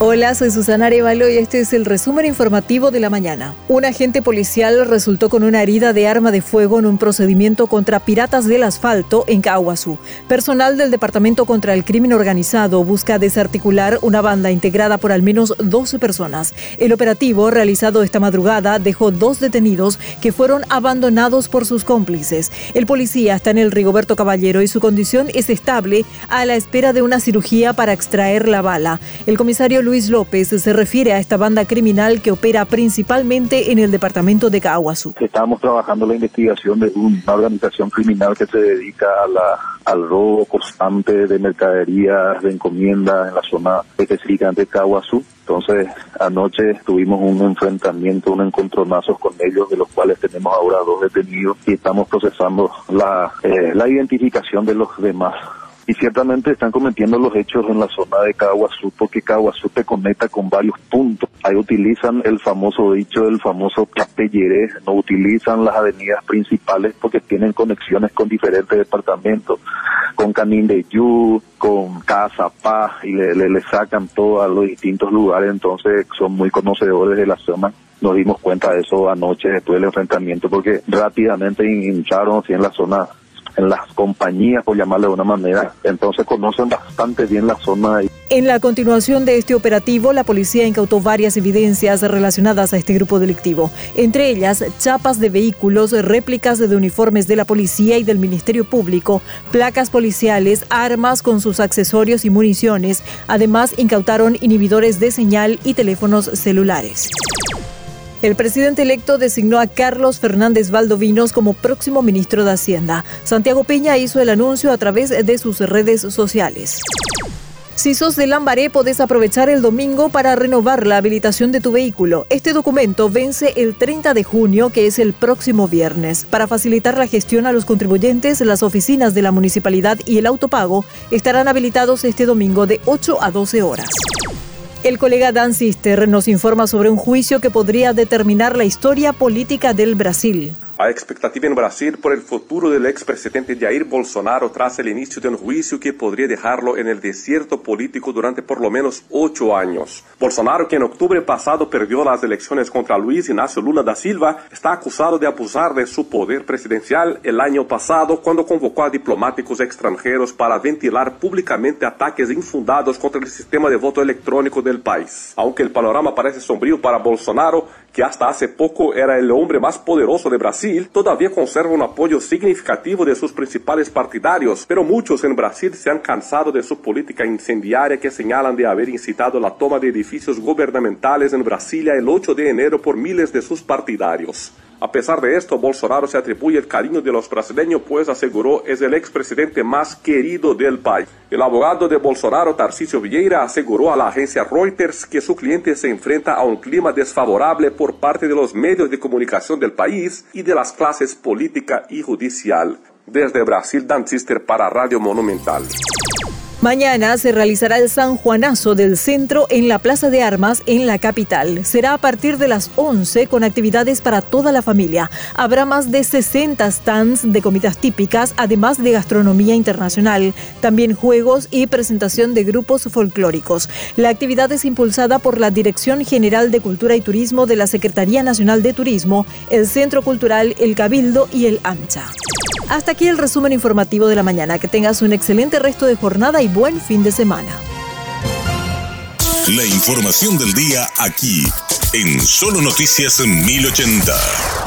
Hola, soy Susana Arevalo y este es el resumen informativo de la mañana. Un agente policial resultó con una herida de arma de fuego en un procedimiento contra piratas del asfalto en Caguazú. Personal del Departamento contra el Crimen Organizado busca desarticular una banda integrada por al menos 12 personas. El operativo realizado esta madrugada dejó dos detenidos que fueron abandonados por sus cómplices. El policía está en el Rigoberto Caballero y su condición es estable a la espera de una cirugía para extraer la bala. El comisario Luis López se refiere a esta banda criminal que opera principalmente en el departamento de Caguazú. Estamos trabajando la investigación de una organización criminal que se dedica a la, al robo constante de mercaderías, de encomiendas en la zona específica de Caguazú. Entonces, anoche tuvimos un enfrentamiento, un encontronazos con ellos, de los cuales tenemos ahora dos detenidos y estamos procesando la, eh, la identificación de los demás y ciertamente están cometiendo los hechos en la zona de Caguazú porque Caguazú te conecta con varios puntos. Ahí utilizan el famoso dicho del famoso Capelleré, no utilizan las avenidas principales porque tienen conexiones con diferentes departamentos, con Canindeyú, con Casa Paz y le, le, sacan todo a los distintos lugares, entonces son muy conocedores de la zona nos dimos cuenta de eso anoche después del enfrentamiento porque rápidamente hincharon así en la zona en las compañías, por llamarle de una manera. Entonces conocen bastante bien la zona. En la continuación de este operativo, la policía incautó varias evidencias relacionadas a este grupo delictivo, entre ellas chapas de vehículos, réplicas de uniformes de la policía y del Ministerio Público, placas policiales, armas con sus accesorios y municiones. Además, incautaron inhibidores de señal y teléfonos celulares. El presidente electo designó a Carlos Fernández Valdovinos como próximo ministro de Hacienda. Santiago Peña hizo el anuncio a través de sus redes sociales. Si sos de Lambaré, podés aprovechar el domingo para renovar la habilitación de tu vehículo. Este documento vence el 30 de junio, que es el próximo viernes. Para facilitar la gestión a los contribuyentes, las oficinas de la municipalidad y el autopago estarán habilitados este domingo de 8 a 12 horas. El colega Dan Sister nos informa sobre un juicio que podría determinar la historia política del Brasil. A expectativa en Brasil por el futuro del expresidente Jair Bolsonaro tras el inicio de un juicio que podría dejarlo en el desierto político durante por lo menos ocho años. Bolsonaro, que en octubre pasado perdió las elecciones contra Luis Ignacio Lula da Silva, está acusado de abusar de su poder presidencial el año pasado cuando convocó a diplomáticos extranjeros para ventilar públicamente ataques infundados contra el sistema de voto electrónico del país. Aunque el panorama parece sombrío para Bolsonaro, que hasta hace poco era el hombre más poderoso de Brasil, todavía conserva un apoyo significativo de sus principales partidarios, pero muchos en Brasil se han cansado de su política incendiaria que señalan de haber incitado la toma de edificios gubernamentales en Brasilia el 8 de enero por miles de sus partidarios. A pesar de esto, Bolsonaro se atribuye el cariño de los brasileños, pues aseguró es el expresidente más querido del país. El abogado de Bolsonaro, Tarcisio Vieira, aseguró a la agencia Reuters que su cliente se enfrenta a un clima desfavorable por parte de los medios de comunicación del país y de las clases política y judicial. Desde Brasil, Dan Sister para Radio Monumental. Mañana se realizará el San Juanazo del Centro en la Plaza de Armas en la capital. Será a partir de las 11 con actividades para toda la familia. Habrá más de 60 stands de comidas típicas, además de gastronomía internacional, también juegos y presentación de grupos folclóricos. La actividad es impulsada por la Dirección General de Cultura y Turismo de la Secretaría Nacional de Turismo, el Centro Cultural El Cabildo y el ANCHA. Hasta aquí el resumen informativo de la mañana. Que tengas un excelente resto de jornada y buen fin de semana. La información del día aquí, en Solo Noticias 1080.